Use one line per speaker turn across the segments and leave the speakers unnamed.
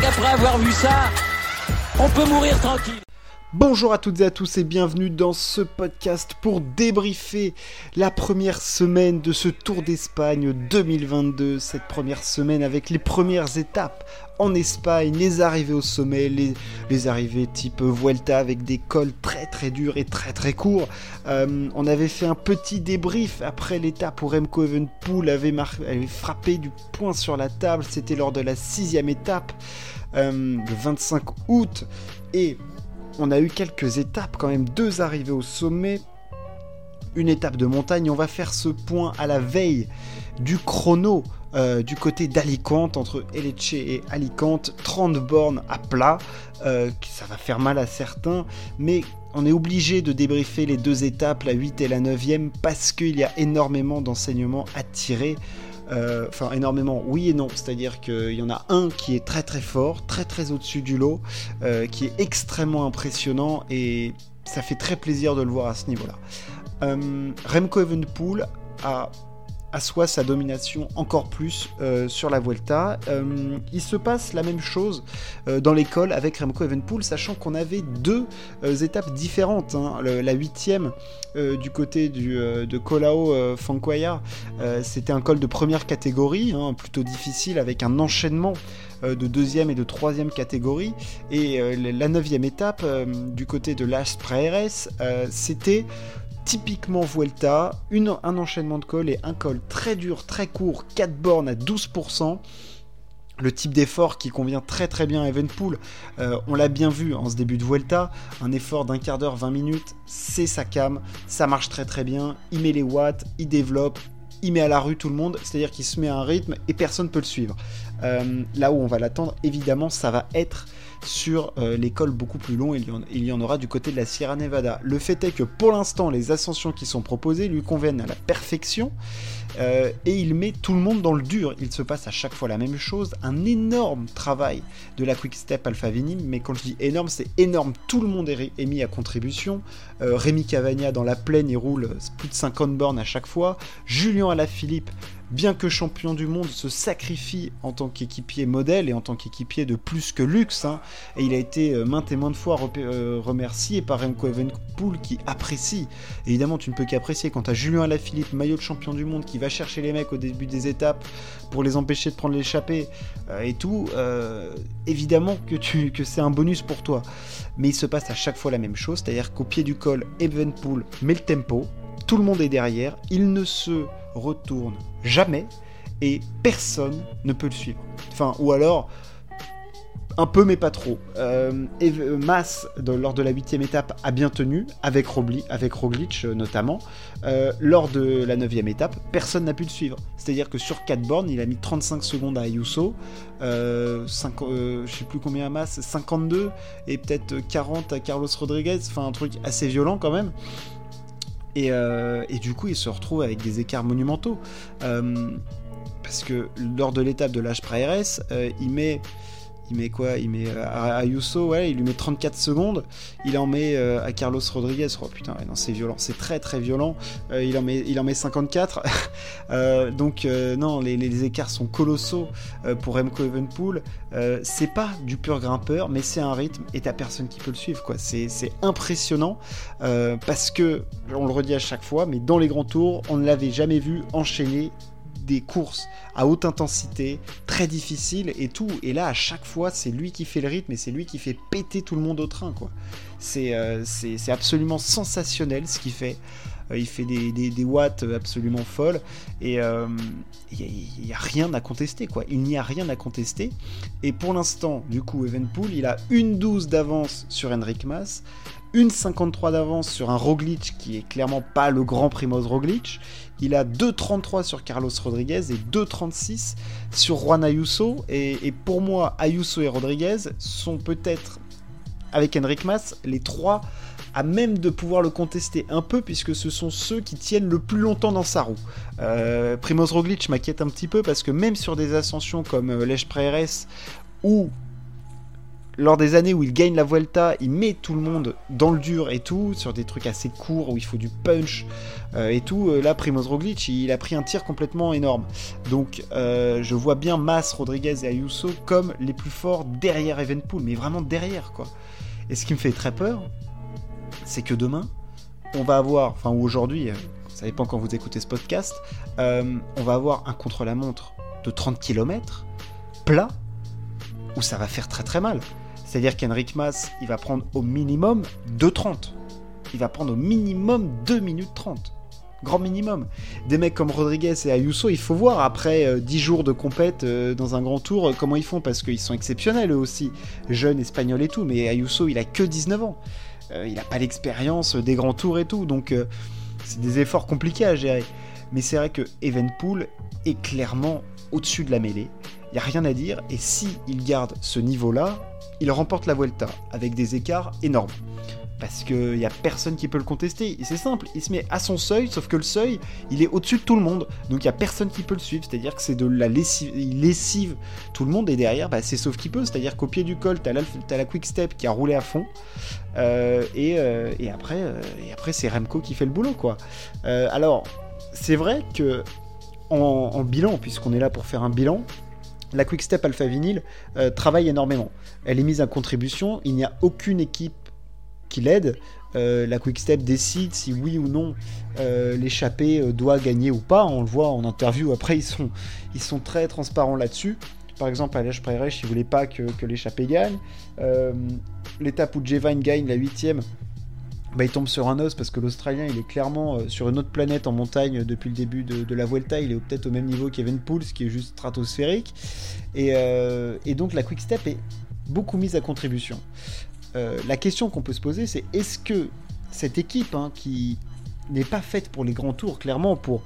qu'après avoir vu ça, on peut mourir tranquille.
Bonjour à toutes et à tous et bienvenue dans ce podcast pour débriefer la première semaine de ce Tour d'Espagne 2022, cette première semaine avec les premières étapes en Espagne, les arrivées au sommet, les, arrivées type Vuelta avec des cols très très durs et très très courts. Euh, on avait fait un petit débrief après l'étape où Remco Evenpool avait, avait frappé du poing sur la table, c'était lors de la sixième étape, euh, le 25 août, et on a eu quelques étapes quand même, deux arrivées au sommet, une étape de montagne. On va faire ce point à la veille du chrono euh, du côté d'Alicante, entre Elche et Alicante, 30 bornes à plat. Euh, ça va faire mal à certains, mais on est obligé de débriefer les deux étapes, la 8 et la 9e, parce qu'il y a énormément d'enseignements à tirer. Euh, enfin énormément, oui et non. C'est-à-dire qu'il y en a un qui est très très fort, très très au-dessus du lot, euh, qui est extrêmement impressionnant et ça fait très plaisir de le voir à ce niveau-là. Euh, Remco Evenpool a assoit sa domination encore plus euh, sur la Vuelta. Euh, il se passe la même chose euh, dans l'école avec Remco Evenpool, sachant qu'on avait deux étapes différentes. Hein. la huitième du côté de Colao Fanquaya, c'était un col de première catégorie, hein, plutôt difficile avec un enchaînement de deuxième et de troisième catégorie. Et la neuvième étape du côté de Las Praeres, c'était typiquement Vuelta, un enchaînement de col et un col très dur, très court, 4 bornes à 12%. Le type d'effort qui convient très très bien à Evenpool, euh, on l'a bien vu en ce début de Vuelta, un effort d'un quart d'heure, 20 minutes, c'est sa cam, ça marche très très bien, il met les watts, il développe, il met à la rue tout le monde, c'est-à-dire qu'il se met à un rythme et personne ne peut le suivre. Euh, là où on va l'attendre, évidemment, ça va être sur euh, les cols beaucoup plus longs, il y, en, il y en aura du côté de la Sierra Nevada. Le fait est que pour l'instant, les ascensions qui sont proposées lui conviennent à la perfection. Euh, et il met tout le monde dans le dur. Il se passe à chaque fois la même chose. Un énorme travail de la Quick Step Alpha Vinim, mais quand je dis énorme, c'est énorme. Tout le monde est, mis à contribution. Euh, Rémi Cavagna dans la plaine, il roule plus de 50 bornes à chaque fois. Julien Alaphilippe bien que champion du monde, se sacrifie en tant qu'équipier modèle et en tant qu'équipier de plus que luxe. Hein. et il a été euh, maintes et maintes fois euh, remercié par Remco Evenpool qui apprécie. Évidemment, tu ne peux qu'apprécier quand tu as Julien Alaphilippe, maillot de champion du monde, qui va chercher les mecs au début des étapes pour les empêcher de prendre l'échappée euh, et tout. évidemment que, c'est un bonus pour toi. Mais il se passe à chaque fois la même chose, c'est-à-dire qu'au pied du col, Evenpool met le tempo, tout le monde est derrière, il ne se retourne jamais et personne ne peut le suivre. Enfin, ou alors un peu mais pas trop. Euh, euh Mass, lors de la huitième étape, a bien tenu, avec, avec Roglic euh, notamment. Euh, lors de la neuvième étape, personne n'a pu le suivre. C'est-à-dire que sur 4 bornes, il a mis 35 secondes à Ayuso, 5, je sais plus combien à Mass, 52, et peut-être 40 à Carlos Rodriguez, enfin un truc assez violent quand même. Euh, et, du coup, il se retrouve avec des écarts monumentaux. Euh, parce que lors de l'étape de l'âge pré-RS, euh, il met il met quoi Il met euh, à Ayuso, ouais, il lui met 34 secondes. Il en met euh, à Carlos Rodriguez. Oh putain, non, c'est violent, c'est très très violent. Euh, il, en met, il en met 54. donc, non, les, écarts sont colossaux pour Remco Evenpool. c'est pas du pur grimpeur, mais c'est un rythme et t'as personne qui peut le suivre, quoi. C'est impressionnant parce que, on le redit à chaque fois, mais dans les grands tours, on ne l'avait jamais vu enchaîner des courses à haute intensité, très difficiles et tout. Et là, à chaque fois, c'est lui qui fait le rythme et c'est lui qui fait péter tout le monde au train, quoi. C'est euh, absolument sensationnel ce qu'il fait. Euh, il fait des, watts absolument folles et euh, il n'y a, rien à contester, quoi. Il n'y a rien à contester. Et pour l'instant, du coup, Evenpool, il a une 12 d'avance sur Henrik Mas une 53 d'avance sur un Roglic qui est clairement pas le grand Primoz Roglic. Il a 2,33 sur Carlos Rodriguez et 2,36 sur Juan Ayuso. Et, pour moi, Ayuso et Rodriguez sont peut-être, avec Henrik Mas, les trois à même de pouvoir le contester un peu, puisque ce sont ceux qui tiennent le plus longtemps dans sa roue. Euh, Primoz Roglic m'inquiète un petit peu, parce que même sur des ascensions comme euh, Lech Preres, où lors des années où il gagne la Vuelta, il met tout le monde dans le dur et tout, sur des trucs assez courts où il faut du punch euh, et tout. Euh, là, Primoz Roglic, il a pris un tir complètement énorme. Donc, euh, je vois bien Mas, Rodriguez et Ayuso comme les plus forts derrière Evenpool, mais vraiment derrière, quoi. Et ce qui me fait très peur, c'est que demain, on va avoir, enfin, ou aujourd'hui, ça dépend quand vous écoutez ce podcast, on va avoir un contre-la-montre de 30 km, plat, où ça va faire très très mal. C'est-à-dire qu'Henrik Mas, il va prendre au minimum 2,30. Il va prendre au minimum 2 minutes 30. Grand minimum. Des mecs comme Rodriguez et Ayuso, il faut voir après 10 euh, jours de compète euh, dans un grand tour euh, comment ils font parce qu'ils sont exceptionnels eux aussi. Jeunes, espagnols et tout. Mais Ayuso, il a que 19 ans. Il n'a pas l'expérience des grands tours et tout. Donc c'est des efforts compliqués à gérer. Mais c'est vrai que Evenpool est clairement au-dessus de la mêlée. Il n'y a rien à dire. Et si garde ce niveau-là, il remporte la Vuelta avec des écarts énormes. Parce qu'il n'y a personne qui peut le contester. C'est simple, il se met à son seuil, sauf que le seuil, il est au-dessus de tout le monde. Donc il n'y a personne qui peut le suivre. C'est-à-dire que c'est de la lessive, il lessive tout le monde. Et derrière, bah, c'est sauf qui peut. C'est-à-dire qu'au pied du col, tu as, la Quick Step qui a roulé à fond. Euh, euh, et, après, euh, et après c'est Remco qui fait le boulot. alors, c'est vrai que en bilan, puisqu'on est là pour faire un bilan, la Quickstep Alpha Vinyl travaille énormément. Elle est mise en contribution, il n'y a aucune équipe qui l'aide. Euh, la Quickstep décide si oui ou non euh, l'échappée doit gagner ou pas. On le voit en interview, après ils sont, ils sont très transparents là-dessus. Par exemple, Alej Preirech, il voulait pas que, que l'échappée gagne. L'étape où Jevine gagne la huitième, bah, il tombe sur un os parce que l'Australien il est clairement euh, sur une autre planète en montagne depuis le début de, la Vuelta. Il est peut-être au même niveau qu'Evenpool, ce qui est juste stratosphérique. Et, euh, donc la Quick Step est beaucoup mise à contribution. Euh, la question qu'on peut se poser, c'est est-ce que cette équipe hein, qui n'est pas faite pour les grands tours, clairement pour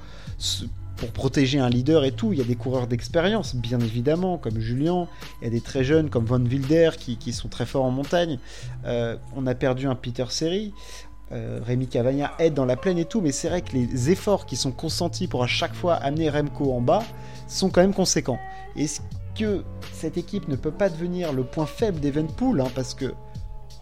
protéger un leader et tout. Il y a des coureurs d'expérience, bien évidemment, comme Julien. Il y a des très jeunes comme Von Wilder qui, sont très forts en montagne. Euh, on a perdu un Peter Seri. Euh, Rémi Cavagna aide dans la plaine et tout, mais c'est vrai que les efforts qui sont consentis pour à chaque fois amener Remco en bas sont quand même conséquents. Est-ce que cette équipe ne peut pas devenir le point faible d'Evenpool hein, Parce que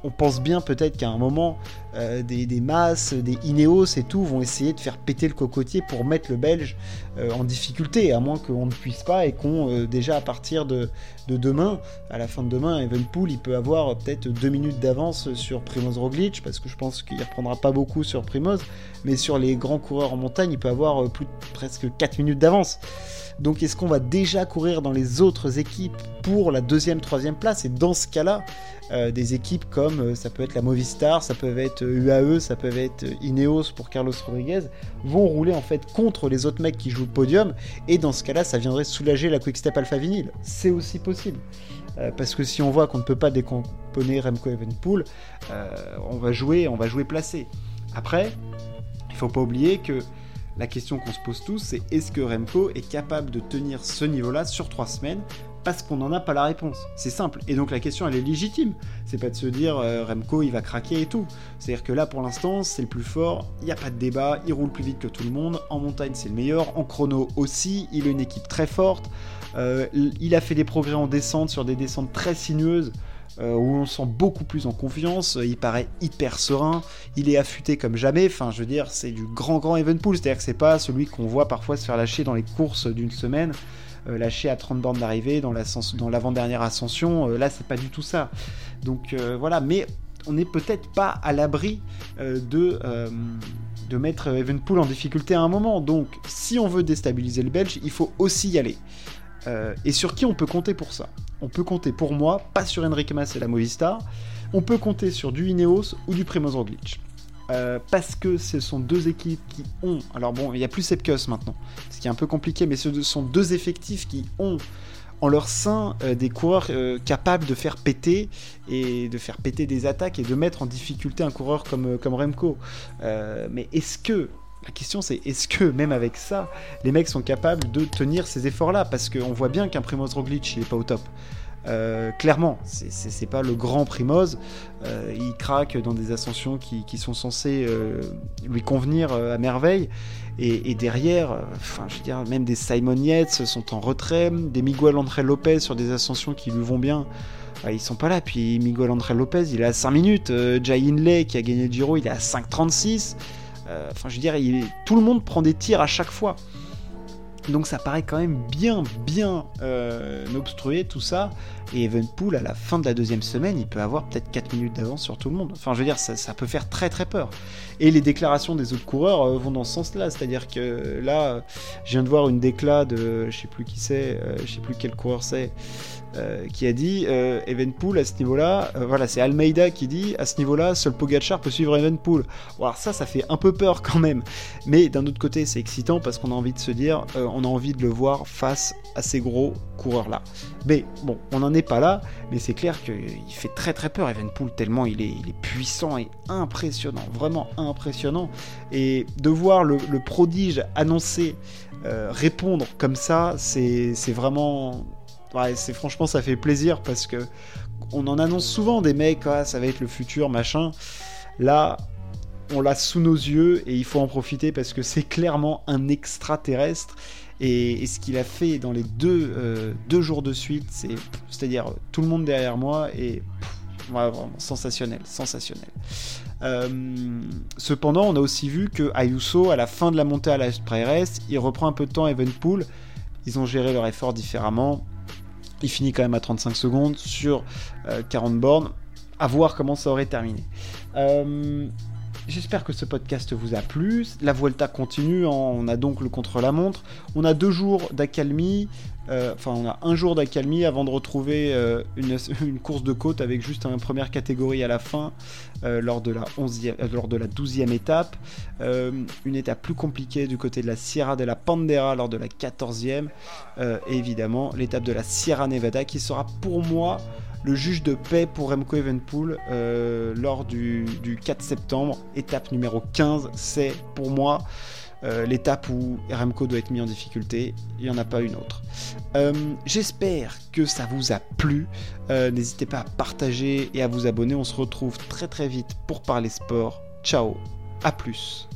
on pense bien peut-être qu'à un moment, euh, des, masses, des Ineos et tout vont essayer de faire péter le cocotier pour mettre le Belge euh, en difficulté, à moins qu'on ne puisse pas et qu'on, euh, déjà à partir de, demain, à la fin de demain, Evenpool, il peut avoir peut-être deux minutes d'avance sur Primoz Roglic, parce que je pense qu'il ne reprendra pas beaucoup sur Primoz, mais sur les grands coureurs en montagne, il peut avoir plus presque 4 minutes d'avance. Donc est-ce qu'on va déjà courir dans les autres équipes pour la deuxième, troisième place? Et dans ce cas-là, des équipes comme euh, ça peut être la Movistar, ça peut être UAE, ça peut être Ineos pour Carlos Rodriguez, vont rouler en fait contre les autres mecs qui jouent le podium. Et dans ce cas-là, ça viendrait soulager la Quick-Step Alpha Vinyl. C'est aussi possible. Euh, parce que si on voit qu'on ne peut pas décomponer Remco Evenpool, on va jouer, on va jouer placé. Après, il faut pas oublier que la question qu'on se pose tous, c'est est-ce que Remco est capable de tenir ce niveau-là sur trois semaines? Parce qu'on n'en a pas la réponse. C'est simple. Et donc la question, elle est légitime. C'est pas de se dire euh, Remco, il va craquer et tout. C'est-à-dire que là, pour l'instant, c'est le plus fort. Il n'y a pas de débat. Il roule plus vite que tout le monde. En montagne, c'est le meilleur. En chrono aussi. Il a une équipe très forte. Euh, il a fait des progrès en descente sur des descentes très sinueuses. Euh, où on sent beaucoup plus en confiance, il paraît hyper serein, il est affûté comme jamais, enfin je veux dire c'est du grand grand Evenpool, c'est-à-dire que c'est pas celui qu'on voit parfois se faire lâcher dans les courses d'une semaine, lâché à 30 bornes d'arrivée dans l'avant-dernière ascension, euh, là c'est pas du tout ça. Donc voilà, mais on n'est peut-être pas à l'abri de de mettre Evenpool en difficulté à un moment. Donc, si on veut déstabiliser le Belge, il faut aussi y aller. et sur qui on peut compter pour ça? On peut compter pour moi, pas sur Enrique Mas et la Movistar, on peut compter sur du Ineos ou du Primoz. Euh, parce que ce sont deux équipes qui ont. Alors bon, il n'y a plus Sepkus maintenant, ce qui est un peu compliqué, mais ce sont deux effectifs qui ont en leur sein euh, des coureurs euh, capables de faire péter et de faire péter des attaques et de mettre en difficulté un coureur comme, comme Remco. mais est-ce que la question c'est est-ce que même avec ça, les mecs sont capables de tenir ces efforts-là? Parce qu'on voit bien qu'un Primoz Roglic, il est pas au top. Euh, clairement, c'est pas le grand Primoz. Euh, il craque dans des ascensions qui, sont censées euh, lui convenir à merveille. Et, derrière, je veux dire, même des Simon Yates sont en retrait, des Miguel André Lopez sur des ascensions qui lui vont bien. ils sont pas là. Puis Miguel André Lopez, il est à 5 minutes. Jai Inley, qui a gagné le Giro, il est à 5,36. Enfin, je veux dire, tout le monde prend des tirs à chaque fois. Donc ça paraît quand même bien, bien euh, obstrué tout ça. Et Evenpool, à la fin de la deuxième semaine, il peut avoir peut-être 4 minutes d'avance sur tout le monde. Enfin, je veux dire, ça, peut faire très très peur. Et les déclarations des autres coureurs euh, vont dans ce sens-là. C'est-à-dire que là, je viens de voir une déclat de, je sais plus qui c'est, euh, je sais plus quel coureur c'est, euh, qui a dit euh, Evenpool à ce niveau-là, euh, voilà, c'est Almeida qui dit à ce niveau-là, seul Pogachar peut suivre Evenpool. alors ça, ça fait un peu peur quand même, mais d'un autre côté, c'est excitant parce qu'on a envie de se dire, on a envie de le voir face à ces gros coureurs-là. Mais bon, on n'en est pas là, mais c'est clair qu'il fait très très peur Evenpool tellement il est, puissant et impressionnant, vraiment impressionnant. Et de voir le, prodige annoncé répondre comme ça, c'est vraiment c'est franchement ça fait plaisir parce que on en annonce souvent des mecs, ah, ça va être le futur, machin. Là, on l'a sous nos yeux et il faut en profiter parce que c'est clairement un extraterrestre. Et, ce qu'il a fait dans les deux, euh, deux jours de suite, c'est, à dire tout le monde derrière moi et vraiment sensationnel, sensationnel. Euh, cependant, on a aussi vu que Ayuso, à la fin de la montée à la RS, il reprend un peu de temps à Evenpool. Ils ont géré leur effort différemment. Il finit quand même à 35 secondes sur 40 euh, bornes. À voir comment ça aurait terminé. Euh, j'espère que ce podcast vous a plu. La Vuelta continue. Hein. On a donc le contre-la-montre. On a deux jours d'accalmie. Euh, enfin, on a un jour d'accalmie avant de retrouver euh, une, course de côte avec juste une première catégorie à la fin euh, lors, de la 11 lors de la 12e étape. une étape plus compliquée du côté de la Sierra de la Pandera lors de la 14e. et évidemment, l'étape de la Sierra Nevada qui sera pour moi le juge de paix pour Remco Evenpool lors du, du 4 septembre. Étape numéro 15, c'est pour moi euh, l'étape où RMCO doit être mis en difficulté, il n'y en a pas une autre. Euh, j'espère que ça vous a plu. Euh, n'hésitez pas à partager et à vous abonner. On se retrouve très très vite pour parler sport. Ciao, à plus.